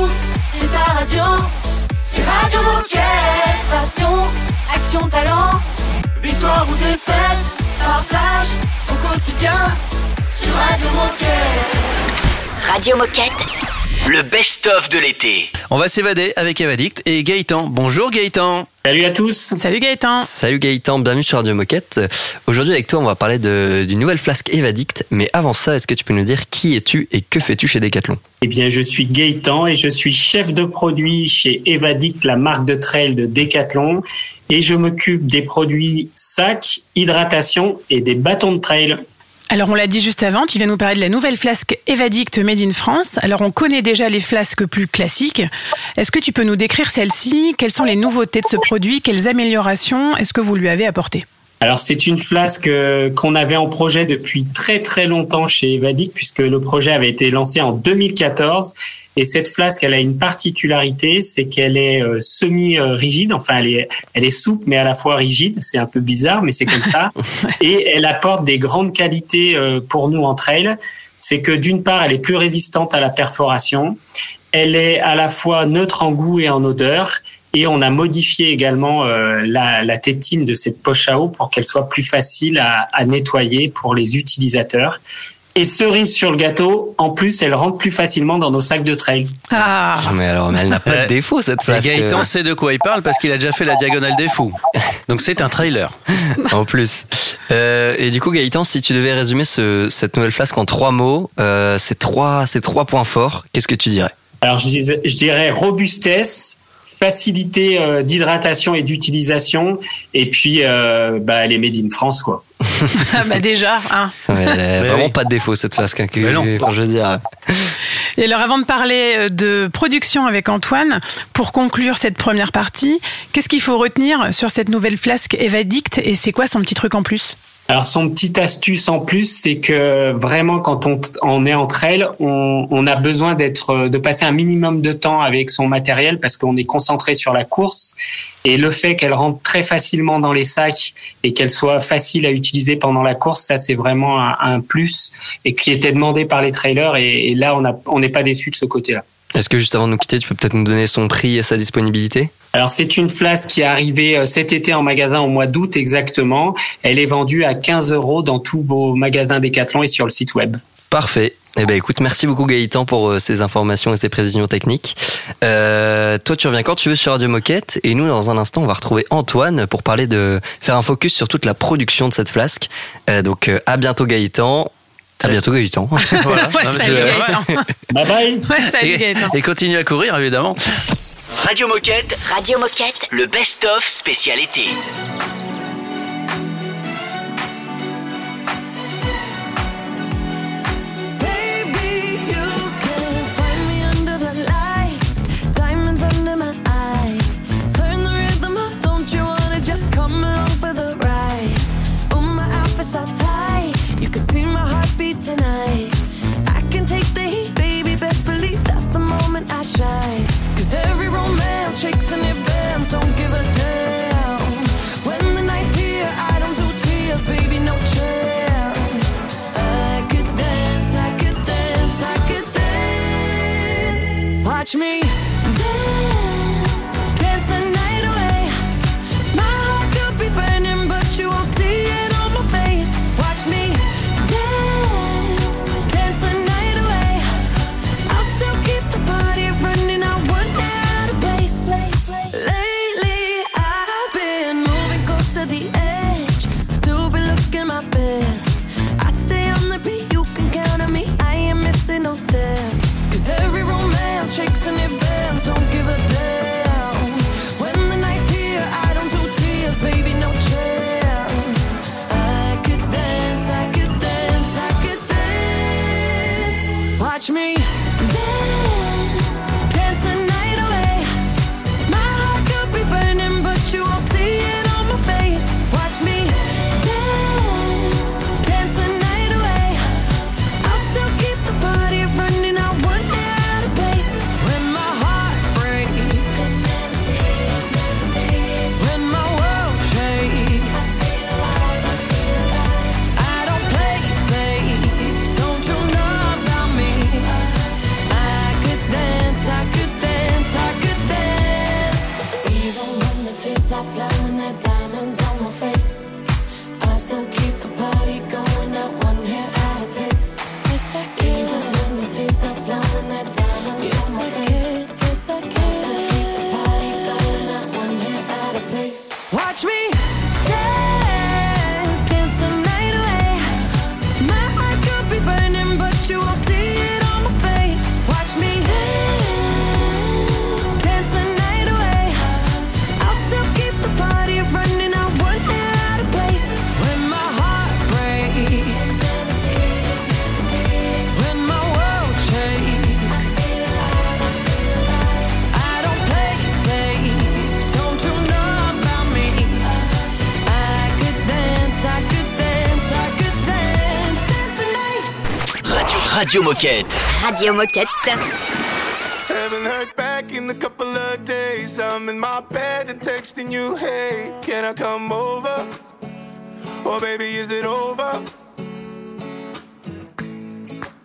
écoutes, c'est ta radio. C'est Radio Moquette. Passion, action, talent. Victoire ou défaite, partage au quotidien sur Radio Moquette. Radio Moquette. Le best-of de l'été. On va s'évader avec Evadict et Gaëtan. Bonjour Gaëtan. Salut à tous. Salut Gaëtan. Salut Gaëtan, bienvenue sur Radio Moquette. Aujourd'hui avec toi, on va parler d'une nouvelle flasque Evadict. Mais avant ça, est-ce que tu peux nous dire qui es-tu et que fais-tu chez Decathlon? Eh bien, je suis Gaëtan et je suis chef de produit chez Evadict, la marque de trail de Decathlon. Et je m'occupe des produits sacs, hydratation et des bâtons de trail. Alors on l'a dit juste avant, tu viens nous parler de la nouvelle flasque Evadict Made in France. Alors on connaît déjà les flasques plus classiques. Est-ce que tu peux nous décrire celle-ci Quelles sont les nouveautés de ce produit? Quelles améliorations est-ce que vous lui avez apportées? Alors c'est une flasque euh, qu'on avait en projet depuis très très longtemps chez Evadict puisque le projet avait été lancé en 2014 et cette flasque elle a une particularité c'est qu'elle est euh, semi rigide enfin elle est elle est souple mais à la fois rigide. C'est un peu bizarre mais c'est comme ça. Et elle apporte des grandes qualités euh, pour nous en trail c'est que d'une part elle est plus résistante à la perforation. Elle est à la fois neutre en goût et en odeur et on a modifié également euh, la, la, tétine de cette poche à eau pour qu'elle soit plus facile à, à, nettoyer pour les utilisateurs. Et cerise sur le gâteau, en plus, elle rentre plus facilement dans nos sacs de trail. Ah, mais alors, mais elle n'a pas de défaut cette flasque. Gaëtan sait de quoi il parle parce qu'il a déjà fait la diagonale des fous. Donc c'est un trailer. en plus. Euh, et du coup, Gaëtan, si tu devais résumer ce, cette nouvelle flasque en trois mots, euh, ces trois, ces trois points forts, qu'est-ce que tu dirais? Alors, je, je dirais robustesse, facilité euh, d'hydratation et d'utilisation et puis euh, bah, elle est made in France quoi. ah bah déjà, hein. Ouais, elle a vraiment oui. pas de défaut cette flasque. Hein, que, Mais non. Enfin, je veux dire. Et alors avant de parler euh, de production avec Antoine, pour conclure cette première partie, qu'est-ce qu'il faut retenir sur cette nouvelle flasque Evadict et c'est quoi son petit truc en plus? Alors son petite astuce en plus, c'est que vraiment quand on, est en trail, on, a besoin d'être, de passer un minimum de temps avec son matériel parce qu'on est concentré sur la course. Et le fait qu'elle rentre très facilement dans les sacs et qu'elle soit facile à utiliser pendant la course, ça c'est vraiment un, plus et qui était demandé par les trailers. Et là, on n'est pas déçu de ce côté-là. Est-ce que juste avant de nous quitter, tu peux peut-être nous donner son prix et sa disponibilité? Alors c'est une flasque qui est arrivée cet été en magasin au mois d'août exactement. Elle est vendue à 15 euros dans tous vos magasins Decathlon et sur le site web. Parfait. Eh ben écoute, merci beaucoup Gaëtan pour ces informations et ces précisions techniques. Euh, toi, tu reviens quand tu veux sur Radio Moquette et nous, dans un instant, on va retrouver Antoine pour parler de faire un focus sur toute la production de cette flasque. Euh, donc à bientôt Gaëtan. À bientôt Gaëtan. voilà. ouais, non, salut, Gaëtan. bye bye. Ouais, salut, Gaëtan. Et, et continue à courir évidemment. Radio Moquette. Radio Moquette. Le best-of spécialité. shine. Radio, Radio Moquette. Radio Moquette. Haven't heard back in a couple of days. I'm in my bed and texting you, hey, can I come over? Or baby, is it over?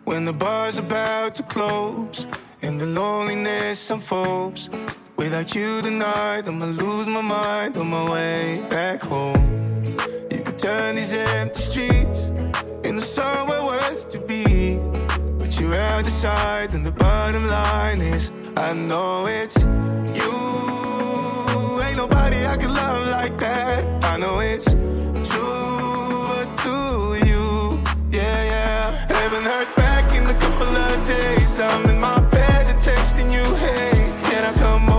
When the bar's about to close and the loneliness unfolds. Without you tonight, I'ma lose my mind on my way back home. You could turn these empty streets into somewhere worth to be. You're out the side, and the bottom line is I know it's you. Ain't nobody I can love like that. I know it's true, but you? Yeah, yeah. Haven't heard back in a couple of days. I'm in my bed and texting you, hey, can I come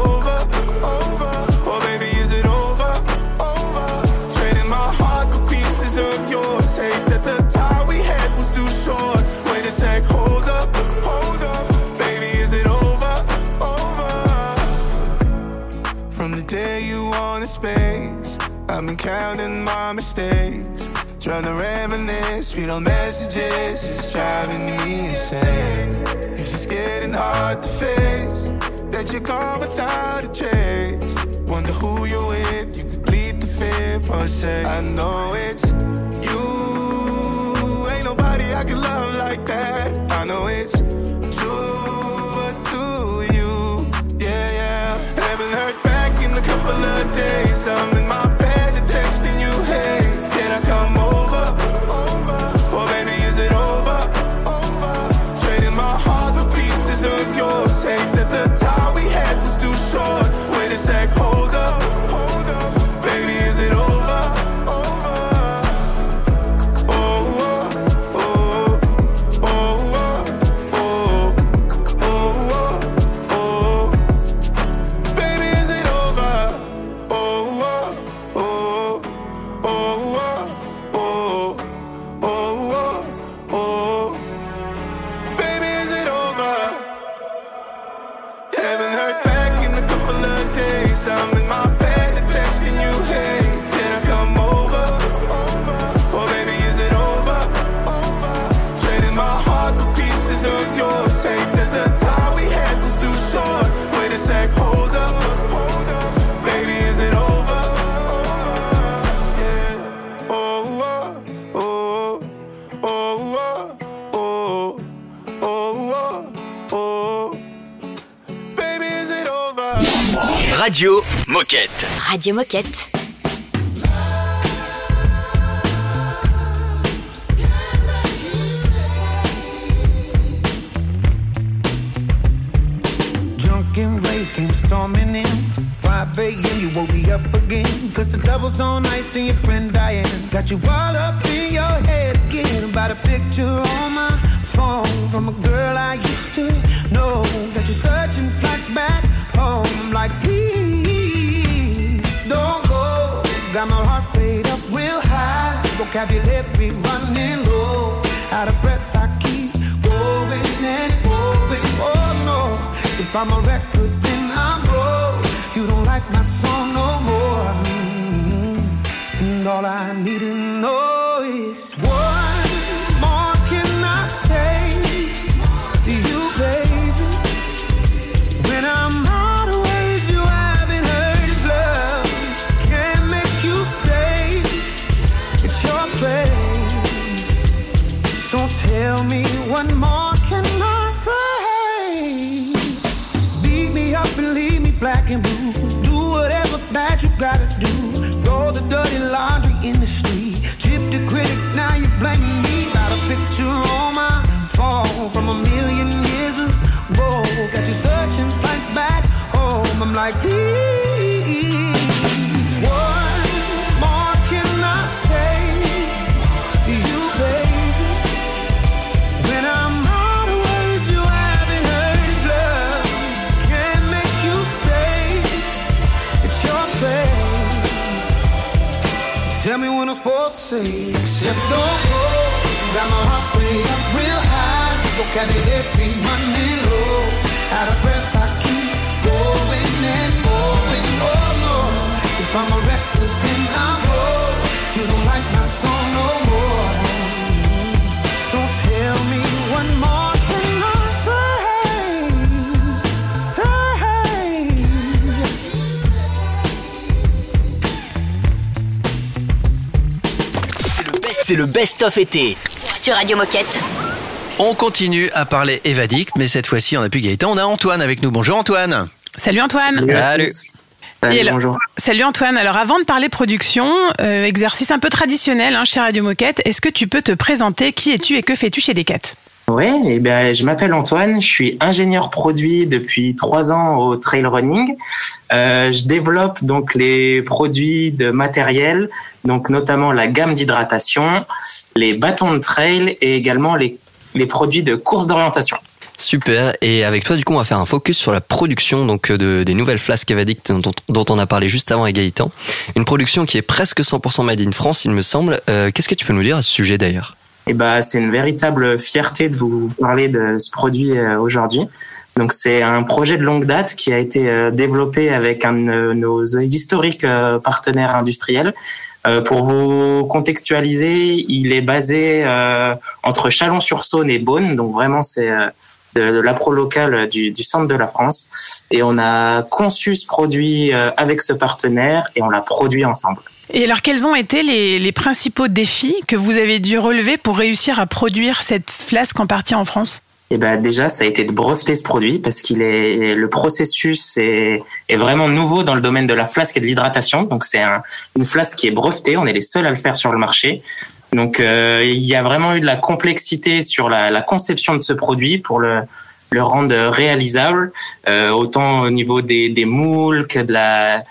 I've been counting my mistakes. Trying to reminisce, read all messages, it's driving me insane. It's just getting hard to face that you're gone without a trace. Wonder who you're with, you could bleed the fear for a sec. I know it's you, ain't nobody I can love like that. I know it's true, but do you? Yeah, yeah. Haven't heard back in a couple of days. I'm Moquette. Radio Moquette. Drunken rays came storming in. 5 a.m. You woke me up again. Cause the double's on ice and your friend Diane got you all up in your head again. About a picture on my phone from a girl I used to know. That you're searching flights back home. I'm like, Vocabulary running low. Out of breath, I keep going and going. Oh no. If I'm a record, then I'm broke. You don't like my song no more. Mm. And all I need to know searching back home. I'm like, please, what more can I say to you, baby? When I'm out of words, you haven't heard love. Can't make you stay. It's your play. Tell me when I'm supposed to say, except don't go. Got my heart way up real high. Vocabulary running low. Out of breath, I'm a record, then I'm wrong. You don't like my song no more. So tell me what more can I say? Say. C'est le best-of été. Sur Radio Moquette. On continue à parler Evadict, mais cette fois-ci, on n'a plus Gaëtan, on a Antoine avec nous. Bonjour Antoine. Salut Antoine. Salut. Et alors- Salut Antoine. Alors avant de parler production, euh, exercice un peu traditionnel hein, chez Radio Moquette, est-ce que tu peux te présenter Qui es-tu et que fais-tu chez Decat? Ouais, eh ben, je m'appelle Antoine, je suis ingénieur produit depuis trois ans au trail running. Euh, je développe donc les produits de matériel, donc notamment la gamme d'hydratation, les bâtons de trail et également les, les produits de course d'orientation. Super. Et avec toi, du coup, on va faire un focus sur la production donc euh, de, des nouvelles flasques Evadict dont, on a parlé juste avant avec Gaëtan. Une production qui est presque 100% made in France, il me semble. Euh, Qu'est-ce que tu peux nous dire à ce sujet d'ailleurs? Et ben, c'est une véritable fierté de vous parler de ce produit euh, aujourd'hui. Donc, c'est un projet de longue date qui a été développé avec un de nos historiques partenaires industriels. Pour vous contextualiser, il est basé entre Chalon-sur-Saône et Beaune. Donc, vraiment, c'est de, l'appro local du, du centre de la France. Et on a conçu ce produit euh, avec ce partenaire et on l'a produit ensemble. Et alors quels ont été les, les principaux défis que vous avez dû relever pour réussir à produire cette flasque en partie en France? Et ben déjà, ça a été de breveter ce produit parce qu'il est le processus est, est vraiment nouveau dans le domaine de la flasque et de l'hydratation. Donc c'est un- une flasque qui est brevetée. On est les seuls à le faire sur le marché. Donc euh, il y a vraiment eu de la complexité sur la, conception de ce produit pour le rendre réalisable, euh, autant au niveau des, moules que de la,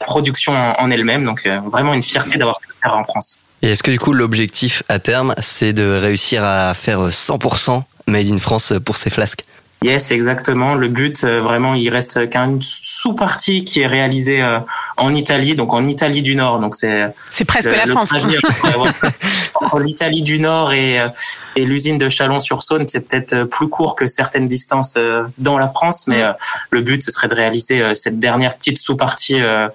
production en, elle-même. Donc euh, vraiment une fierté d'avoir pu faire en France. Et est-ce que du coup, l'objectif à terme, c'est de réussir à faire 100% made in France pour ces flasques? Yes, exactement. Le but, euh, vraiment, il reste qu'une sous-partie qui est réalisée euh, en Italie, donc en Italie du Nord. Donc c'est C'est presque le- la le France. trajet, ouais. Entre l'Italie du Nord et, euh, et l'usine de Chalon-sur-Saône, c'est peut-être plus court que certaines distances euh, dans la France, mais euh, le but, ce serait de réaliser euh, cette dernière petite sous-partie euh,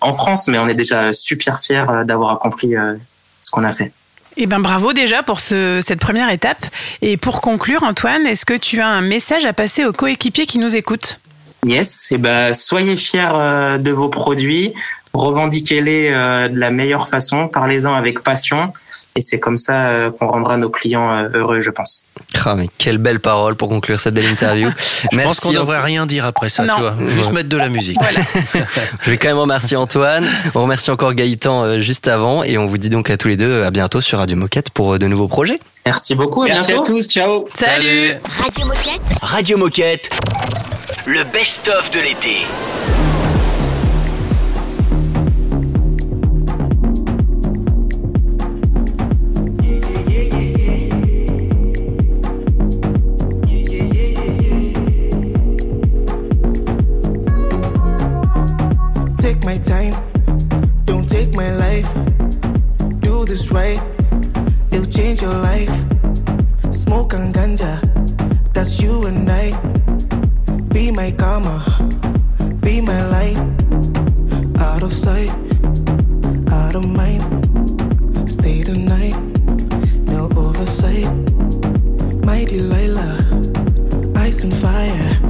en France. Mais on est déjà super fiers d'avoir accompli euh, ce qu'on a fait. Eh ben bravo déjà pour ce, cette première étape. Et pour conclure, Antoine, est-ce que tu as un message à passer aux coéquipiers qui nous écoutent? Yes, et ben soyez fiers euh, de vos produits, revendiquez-les euh, de la meilleure façon, parlez-en avec passion, et c'est comme ça euh, qu'on rendra nos clients euh, heureux, je pense. Ah, mais quelle belle parole pour conclure cette belle interview. Je pense qu'on ne devrait rien dire après ça, Non. tu vois. Juste mettre de la musique. Je vais quand même remercier Antoine. On remercie encore Gaëtan euh, juste avant et on vous dit donc à tous les deux à bientôt sur Radio Moquette pour de nouveaux projets. Merci beaucoup, à Merci à bientôt. tous, ciao. Salut, Radio Moquette. Radio Moquette. Le best-of de l'été. My time, don't take my life. Do this right, it'll change your life. Smoke and ganja, that's you and I. Be my karma, be my light. Out of sight, out of mind. Stay the night, no oversight. My Delilah, ice and fire.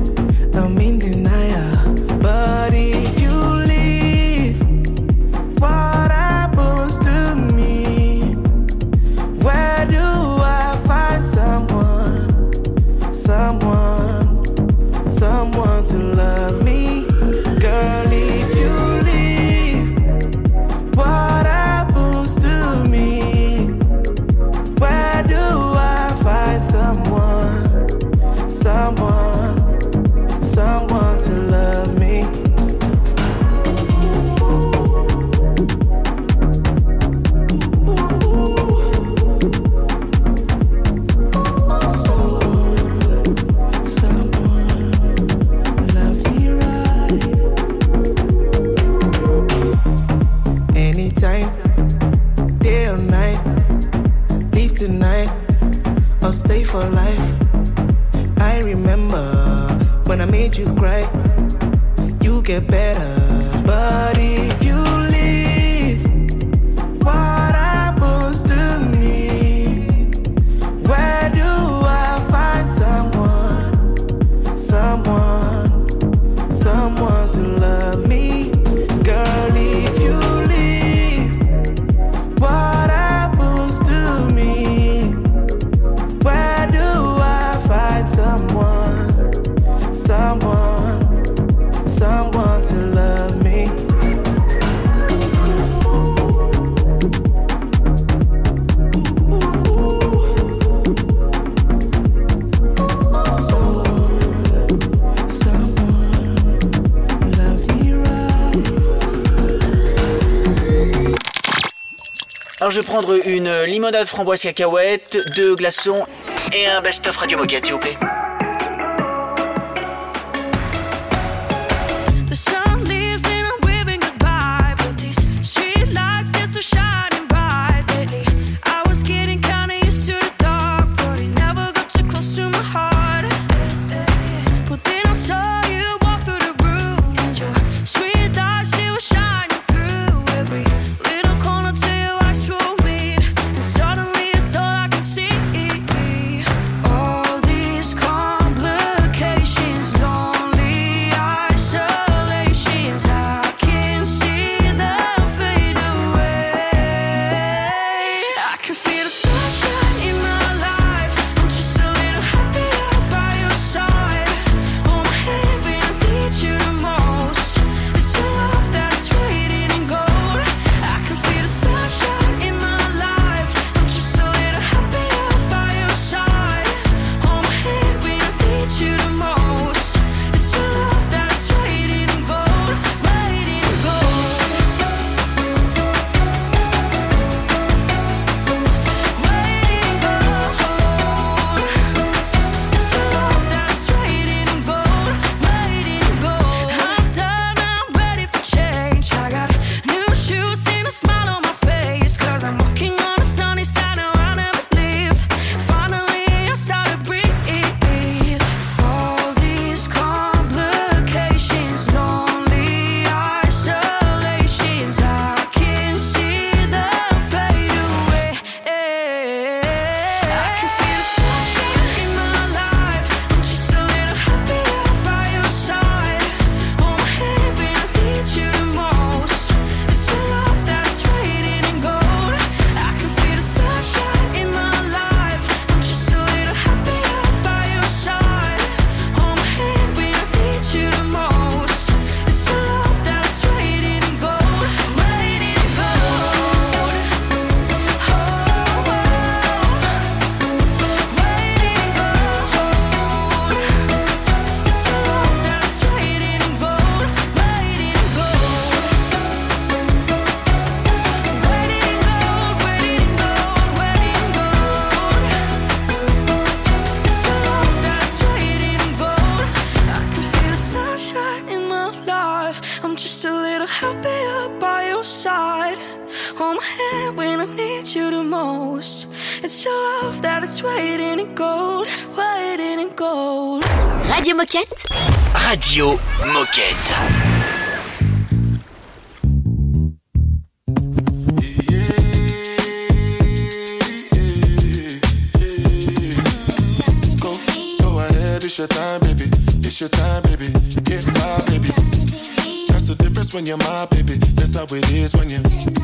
Euh, limonade framboise cacahuète, deux glaçons et un best-of Radio Moquette, s'il vous plaît. Radio Moquette. It's your time, baby. It's your time, baby. Get my baby. That's the difference when you're my baby. That's how it is when you.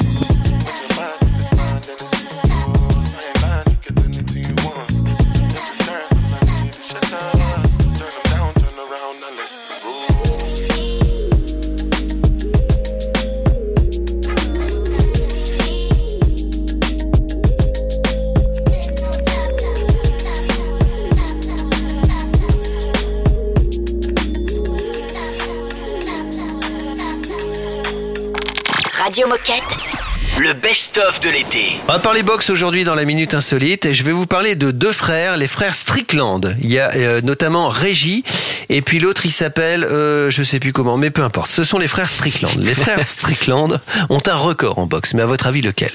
Radio Moquette. Le best-of de l'été. On va parler boxe aujourd'hui dans la Minute Insolite et je vais vous parler de deux frères, les frères Strickland. Il y a euh, notamment Régis et puis l'autre il s'appelle, euh, je sais plus comment, mais peu importe. Ce sont les frères Strickland. Les frères Strickland ont un record en boxe, mais à votre avis lequel?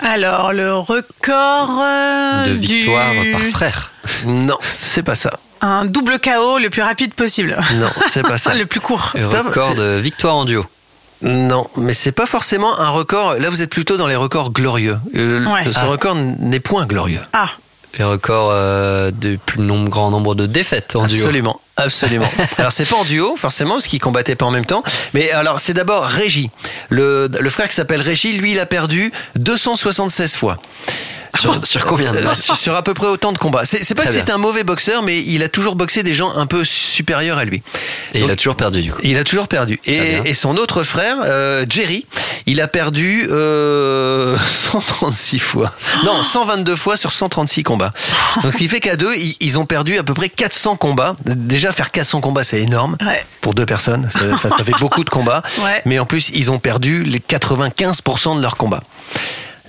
Alors, le record euh, De du- victoire par frère. Non, c'est pas ça. Un double KO le plus rapide possible. Non, c'est pas ça. le plus court. Le record de victoire en duo. Non, mais c'est pas forcément un record. Là, vous êtes plutôt dans les records glorieux. Euh, Ouais. Ce Ah. record n'est point glorieux. Ah, Les records euh, de plus nombre, grand nombre de défaites en duo. Absolument, absolument. alors c'est pas en duo forcément parce qu'ils combattaient pas en même temps, mais alors c'est d'abord Régis, le, le frère qui s'appelle Régis, lui il a perdu 276 fois. Sur, sur combien de Euh, sur à peu près autant de combats. C'est c'est pas Très que bien. c'est un mauvais boxeur, mais il a toujours boxé des gens un peu supérieurs à lui. Et Donc, il a toujours perdu du coup. Il a toujours perdu. Et, et son autre frère, euh, Jerry, il a perdu euh, 136 fois. Non, 122 fois sur 136 combats. Donc ce qui fait qu'à deux, ils, ils ont perdu à peu près 400 combats. Déjà faire 400 combats, c'est énorme ouais. pour deux personnes. Ça, ça fait beaucoup de combats. Ouais. Mais en plus, ils ont perdu les 95% de leurs combats.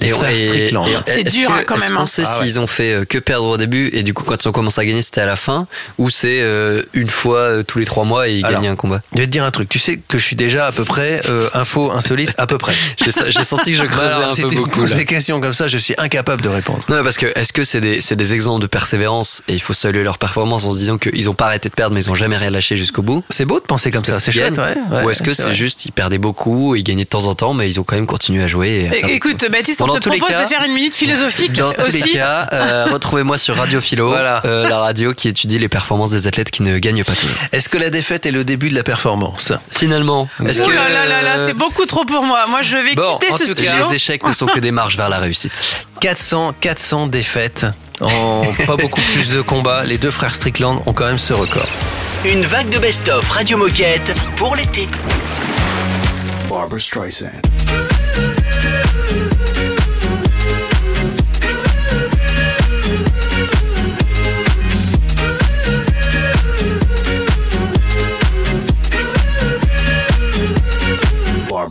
Les Et- frères et- Strickland. et- C'est dur, que- hein, quand est-ce même, qu'on hein. sait Ah ouais. s'ils ont fait euh, que perdre au début et du coup quand ils ont commencé à gagner c'était à la fin ou c'est euh, une fois euh, tous les trois mois et ils Alors, gagnent un combat? Je vais te dire un truc. Tu sais que je suis déjà à peu près euh, info insolite à peu près. J'ai senti que je creusais Alors, un si peu tu me beaucoup poses là. des questions comme ça, je suis incapable de répondre. Non, parce que est-ce que c'est des, c'est des exemples de persévérance et il faut saluer leur performance en se disant qu'ils n'ont pas arrêté de perdre mais ils n'ont jamais rien lâché jusqu'au bout? C'est beau de penser comme ça, c'est chouette, ouais. ouais, Ou est-ce que c'est juste ils perdaient beaucoup, ils gagnaient de temps en temps mais ils ont quand même continué à jouer et à É- faire des Écoute, Baptiste, on Dans te tous les propose cas- de faire une minute philosophique Dans tous aussi. les cas, euh, retrouvez-moi sur Radio Philo, Voilà. euh, la radio qui étudie les performances des athlètes qui ne gagnent pas toujours. Est-ce que la défaite est le début de la performance? Finalement, est-ce Oh que là là là là, c'est beaucoup trop pour moi. Moi, je vais Bon, quitter en ce tout cas, les échecs ne sont que des marches vers la réussite 400, 400 défaites en pas beaucoup plus de combats. Les deux frères Strickland ont quand même ce record. Une vague de best-of Radio Moquette pour l'été. Barbara Streisand.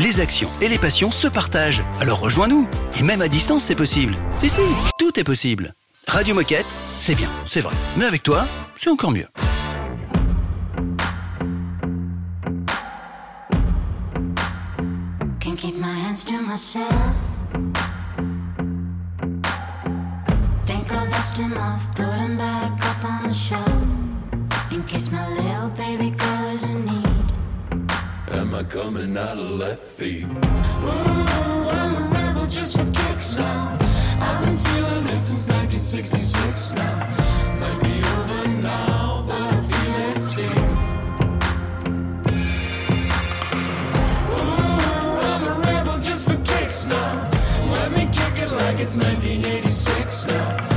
Les actions et les passions se partagent. Alors rejoins-nous. Et même à distance, c'est possible. Si, si, tout est possible. Radio Moquette, c'est bien, c'est vrai. Mais avec toi, c'est encore mieux. Am I coming out of left field? Ooh, I'm a rebel just for kicks now. I've been feeling it since 1966 now. Might be over now, but I feel it still. Ooh, I'm a rebel just for kicks now. Let me kick it like it's 1986 now.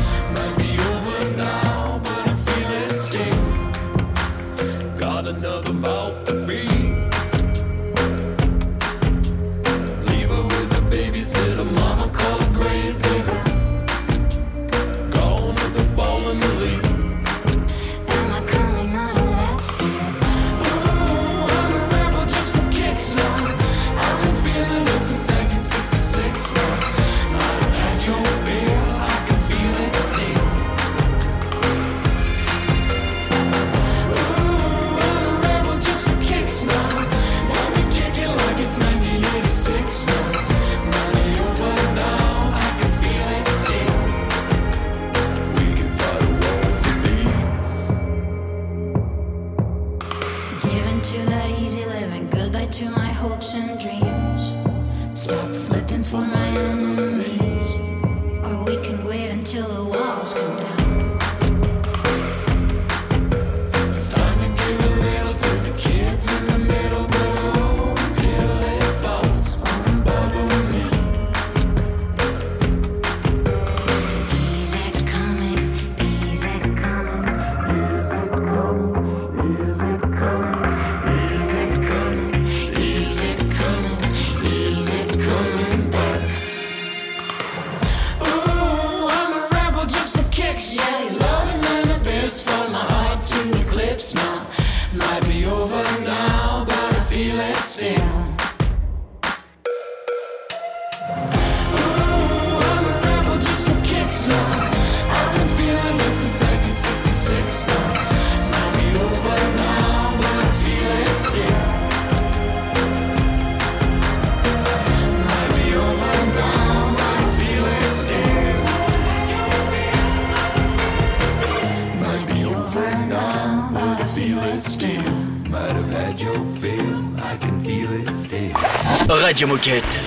Radio Moquette.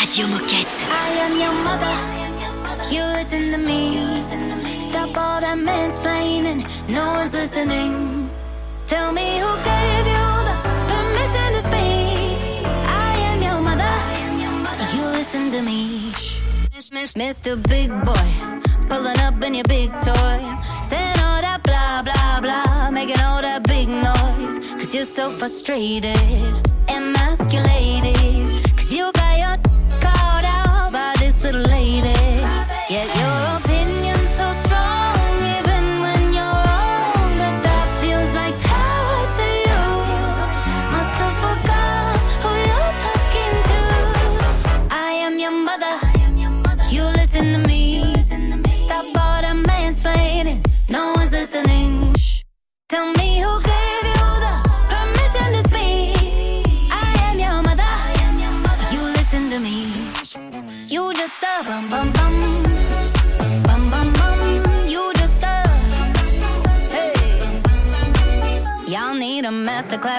Radio Moquette. I am your mother. You listen to me. Stop all that mansplaining. No one's listening. Tell me who gave you the permission to speak. I am your mother. You listen to me. Miss, miss, Mr. Big Boy, pulling up in your big toy. Saying all that blah, blah, blah. Making all that big noise. Cause you're so frustrated, emasculated.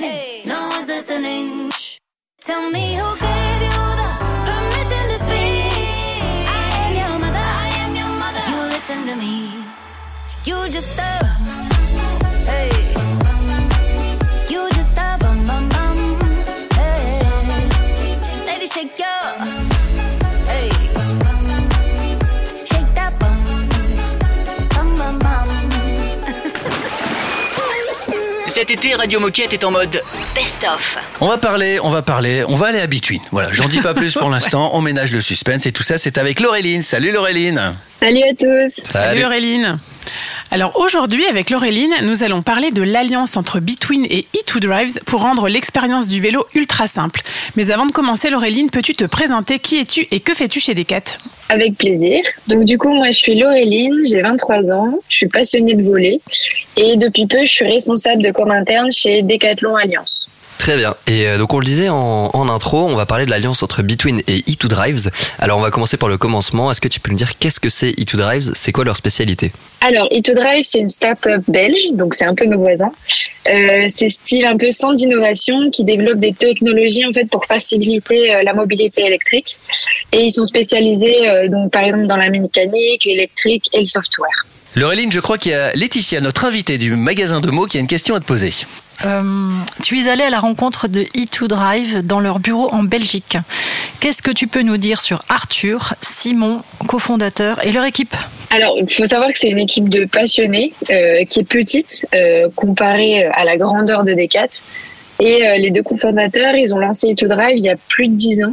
No one's listening. Shh. Tell me who gave you the permission to speak. I am your mother. I am your mother. You listen to me. You just Cet été, Radio Moquette est en mode Best-of. On va parler, on va parler, on va aller à Between. Voilà, j'en dis pas plus pour l'instant. On ménage le suspense et tout ça, c'est avec Laureline. Salut Laureline. Salut à tous. Salut Auréline. Alors aujourd'hui, avec Laureline, nous allons parler de l'alliance entre Between et E2Drives pour rendre l'expérience du vélo ultra simple. Mais avant de commencer, Laureline, peux-tu te présenter Qui es-tu et que fais-tu chez Decat? Avec plaisir. Donc du coup, moi je suis Laureline, j'ai 23 ans, je suis passionnée de voler et depuis peu je suis responsable de com interne chez Decathlon Alliance. Très bien. Et euh, donc on le disait en, en intro, on va parler de l'alliance entre Between et E2Drives. Alors on va commencer par le commencement. Est-ce que tu peux nous dire qu'est-ce que c'est E2Drives C'est quoi leur spécialité? Alors, E2Drive, c'est une start-up belge, donc c'est un peu nos voisins. Euh, c'est style un peu centre d'innovation qui développe des technologies en fait pour faciliter euh, la mobilité électrique. Et ils sont spécialisés euh, donc par exemple dans la mécanique, l'électrique et le software. Laureline, je crois qu'il y a Laetitia, notre invitée du magasin de mots, qui a une question à te poser. Euh, tu es allé à la rencontre de E2Drive dans leur bureau en Belgique. Qu'est-ce que tu peux nous dire sur Arthur, Simon, cofondateur, et leur équipe? Alors, il faut savoir que c'est une équipe de passionnés euh, qui est petite euh, comparée à la grandeur de Decat. Et les deux cofondateurs, ils ont lancé E2Drive il y a plus de 10 ans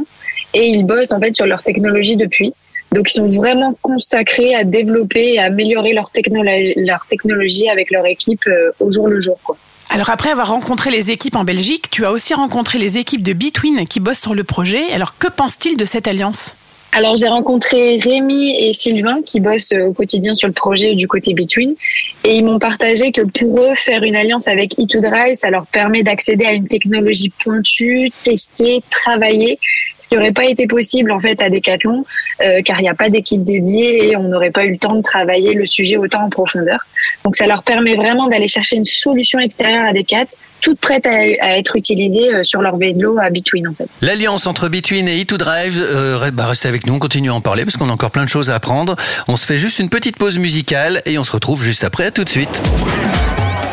et ils bossent en fait sur leur technologie depuis. Donc, ils sont vraiment consacrés à développer et à améliorer leur, technologie, avec leur équipe au jour le jour. Quoi. Alors après avoir rencontré les équipes en Belgique, tu as aussi rencontré les équipes de Between qui bossent sur le projet. Alors que pensent-ils de cette alliance? Alors j'ai rencontré Rémi et Sylvain qui bossent euh, au quotidien sur le projet du côté Between et ils m'ont partagé que pour eux faire une alliance avec E2Drive, ça leur permet d'accéder à une technologie pointue, testée, travaillée, ce qui n'aurait pas été possible en fait à Decathlon euh, car il n'y a pas d'équipe dédiée et on n'aurait pas eu le temps de travailler le sujet autant en profondeur. Donc ça leur permet vraiment d'aller chercher une solution extérieure à Decat, toute prête à, à être utilisée euh, sur leur vélo à Between en fait. L'alliance entre Between et E2Drive, euh, bah, restez avec nous, on continue à en parler parce qu'on a encore plein de choses à apprendre. On se fait juste une petite pause musicale et on se retrouve juste après. À tout de suite.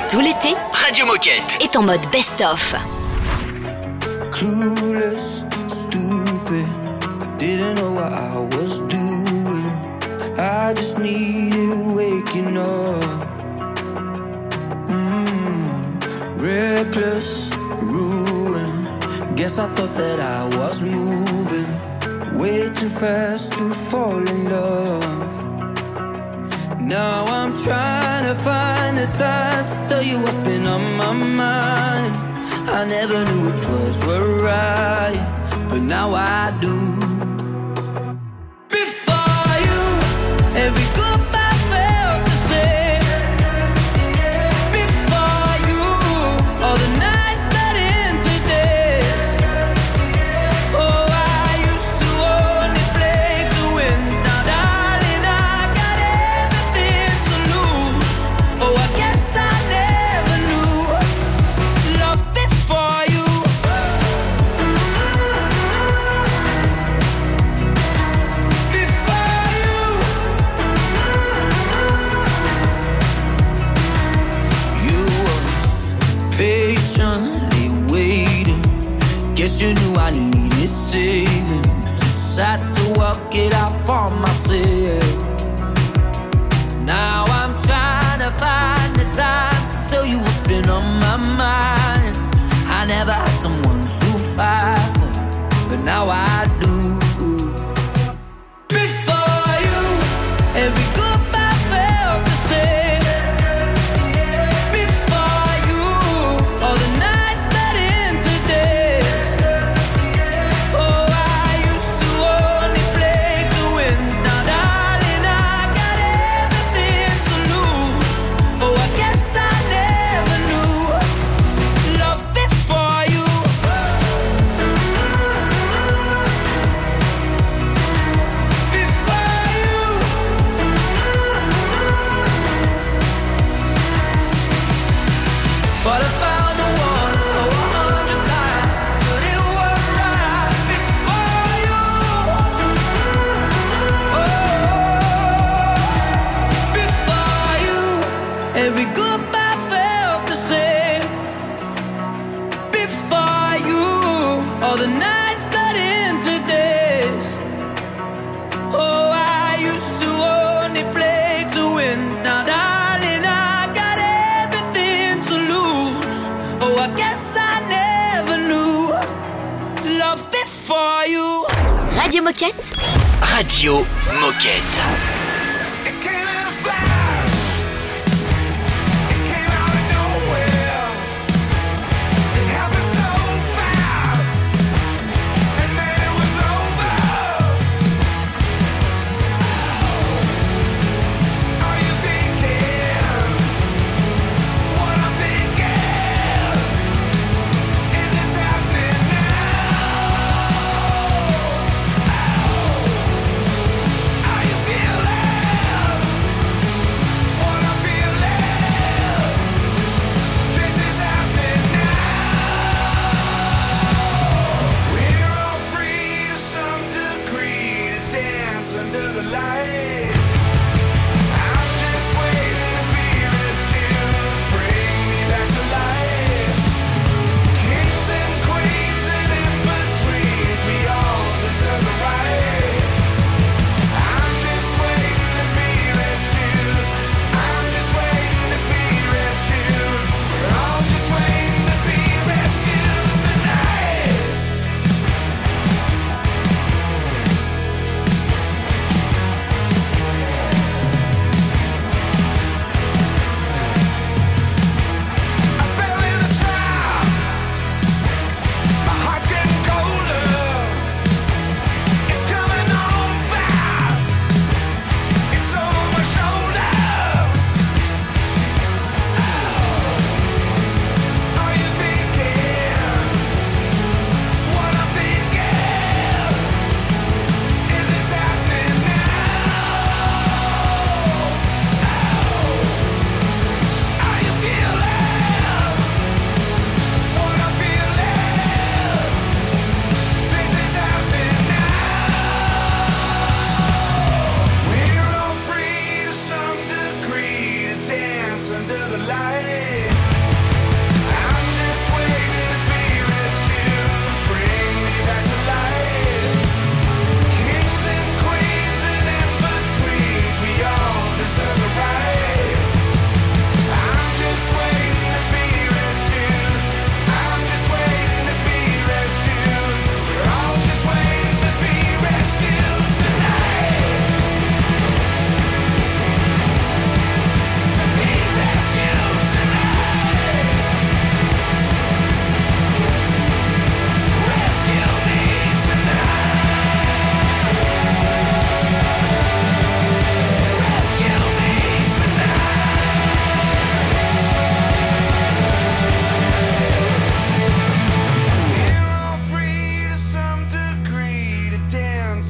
Tout l'été, Radio Moquette est en mode best-of. Clueless, stupid. Didn't know what I was doing. I just needed waking up. Mm, reckless, ruin. Guess I thought that I was moving way too fast to fall in love. Now I'm trying to find the time to tell you what's been on my mind. I never knew which words were right, but now I do. receiving. Just had to work it out for myself. Now I'm trying to find the time to tell you what's been on my mind. I never had someone to fight for, but now I do.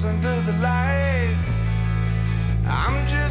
under the lights. I'm just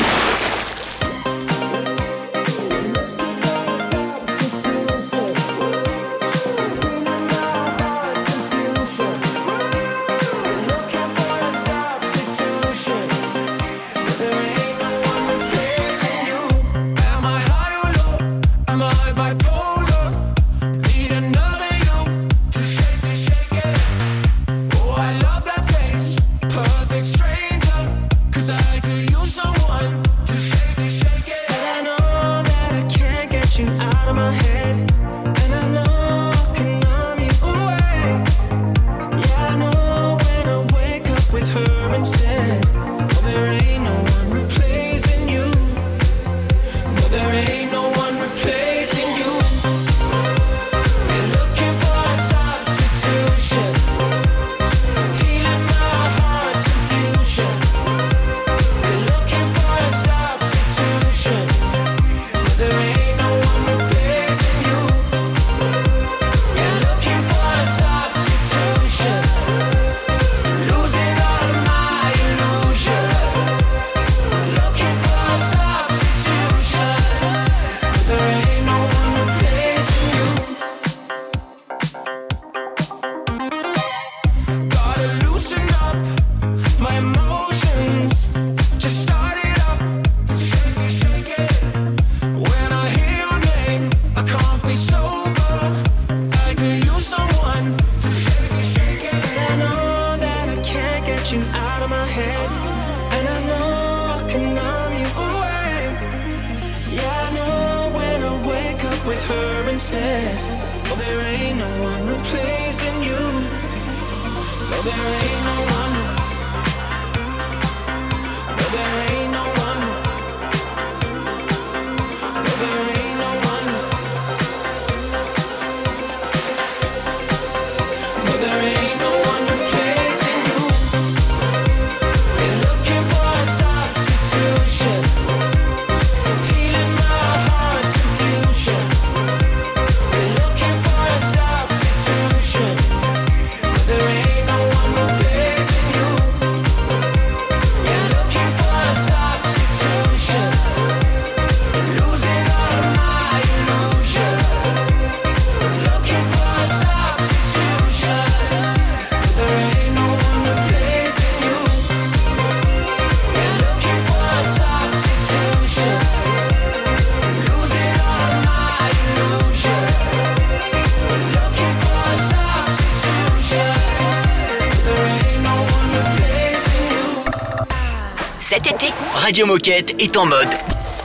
Cet été, Radio Moquette est en mode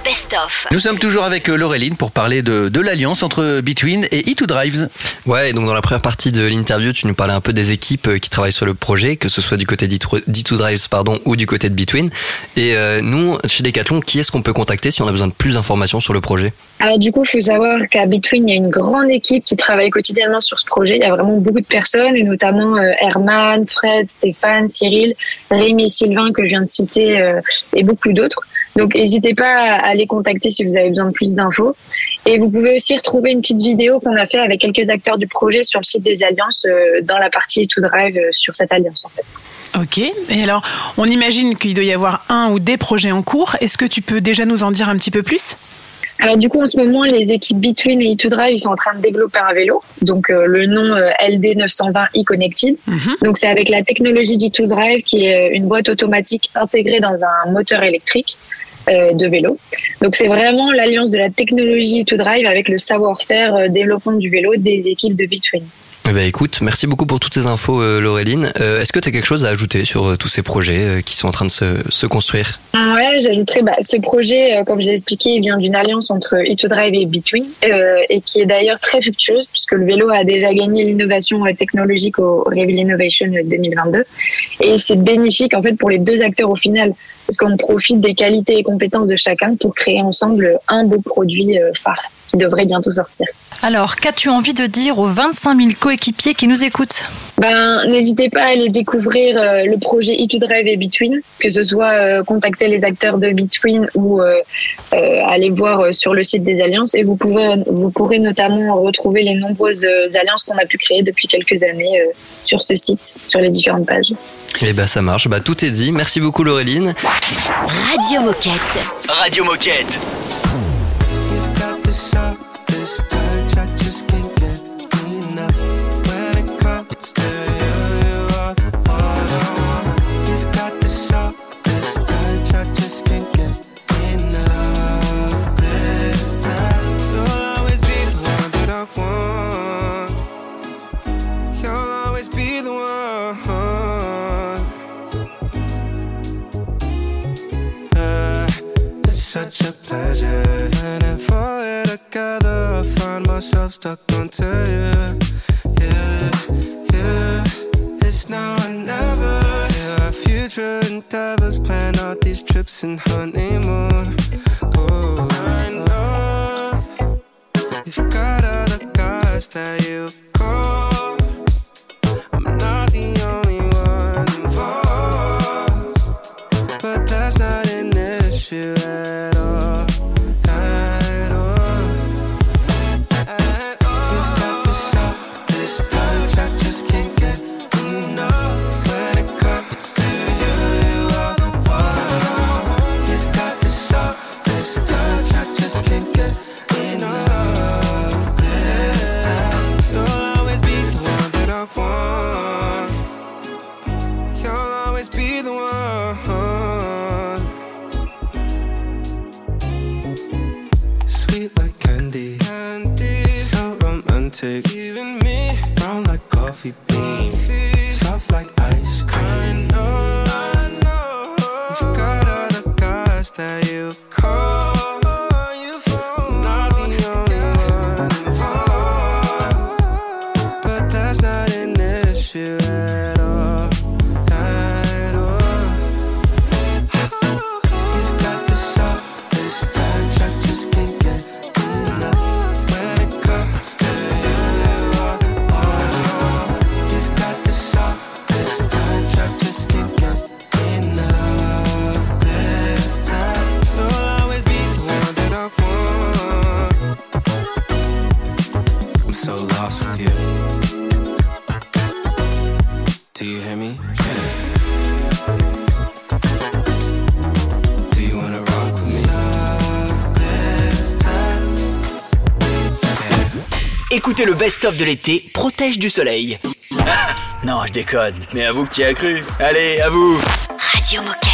Best of. Nous sommes toujours avec euh, Laureline pour parler de, de l'alliance entre Between et E2 Drives. Ouais, et donc dans la première partie de l'interview, tu nous parlais un peu des équipes euh, qui travaillent sur le projet, que ce soit du côté d'E2 Drives pardon, ou du côté de Between. Et euh, nous, chez Decathlon, qui est-ce qu'on peut contacter si on a besoin de plus d'informations sur le projet? Alors du coup, il faut savoir qu'à Between, il y a une grande équipe qui travaille quotidiennement sur ce projet. Il y a vraiment beaucoup de personnes, et notamment euh, Herman, Fred, Stéphane, Cyril, Rémi et Sylvain que je viens de citer, euh, et beaucoup d'autres. Donc n'hésitez pas à les contacter si vous avez besoin de plus d'infos. Et vous pouvez aussi retrouver une petite vidéo qu'on a fait avec quelques acteurs du projet sur le site des Alliances, euh, dans la partie To Drive euh, sur cette alliance en fait. Ok. Et alors, on imagine qu'il doit y avoir un ou des projets en cours. Est-ce que tu peux déjà nous en dire un petit peu plus? Alors du coup, en ce moment, les équipes Between et E2Drive, ils sont en train de développer un vélo. Donc euh, le nom euh, LD920 e-Connected. Donc c'est avec la technologie d'E2Drive qui est une boîte automatique intégrée dans un moteur électrique de vélo. Donc c'est vraiment l'alliance de la technologie E2Drive avec le savoir-faire euh, développement du vélo des équipes de Between. Eh ben, écoute, merci beaucoup pour toutes ces infos, euh, Laureline. Euh, Est-ce que tu as quelque chose à ajouter sur euh, tous ces projets qui sont en train de se, se construire? Ouais, j'ajouterais, bah, ce projet, comme je l'ai expliqué, il vient d'une alliance entre E2Drive et Between, et qui est d'ailleurs très fructueuse, puisque le vélo a déjà gagné l'innovation technologique au Reveal Innovation 2022. Et c'est bénéfique, en fait, pour les deux acteurs au final, parce qu'on profite des qualités et compétences de chacun pour créer ensemble un beau produit phare. Qui devrait bientôt sortir. Alors, qu'as-tu envie de dire aux 25 000 coéquipiers qui nous écoutent? Ben, n'hésitez pas à aller découvrir euh, le projet E2Drive et Between, que ce soit euh, contacter les acteurs de Between ou euh, euh, aller voir euh, sur le site des alliances. Et vous pouvez, vous pourrez notamment retrouver les nombreuses alliances qu'on a pu créer depuis quelques années euh, sur ce site, sur les différentes pages. Et bah ça marche, bah tout est dit. Merci beaucoup Laureline. Radio Moquette. Radio Moquette. Such a pleasure. Whenever we're together, I find myself stuck onto you. Yeah, yeah. It's now or never. Yeah, our future endeavors plan out these trips and honeymoon. Oh, I know you've got other guys that you romantic. Even me, brown like coffee le best-of de l'été, protège du soleil. Ah, non, je déconne, mais à vous qui a cru. Allez, à vous. Radio Moquette.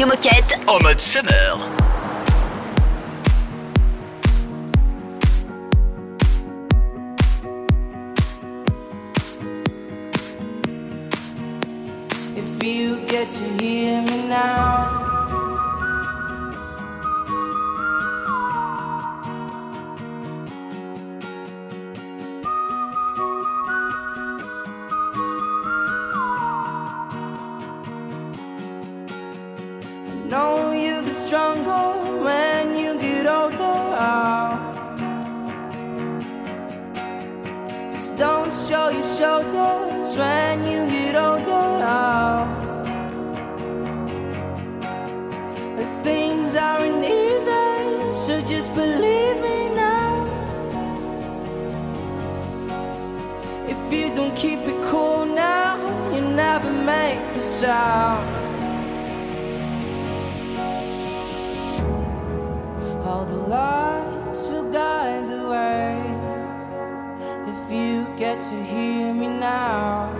En mode summer. to hear me now.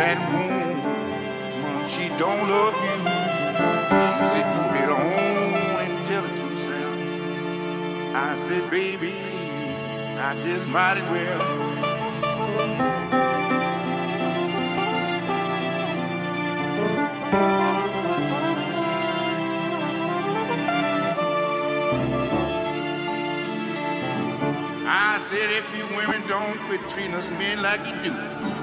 that woman, she don't love you. She said, go head on and tell it to yourself. I said, baby, I just might as well. I said if you women don't quit treating us men like you do,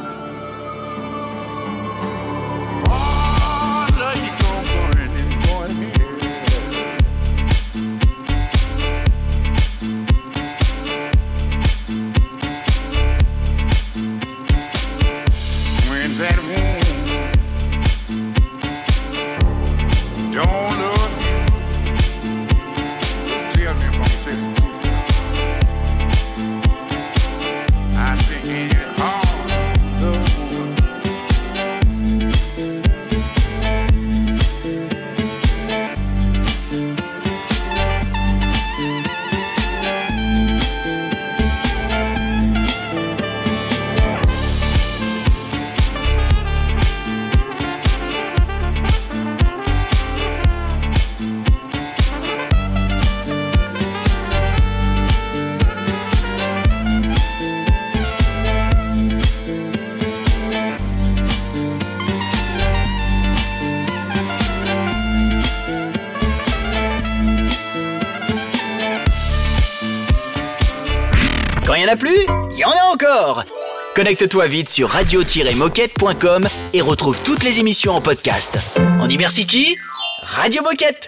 Connecte-toi vite sur radio-moquette.com et retrouve toutes les émissions en podcast. On dit merci qui? Radio Moquette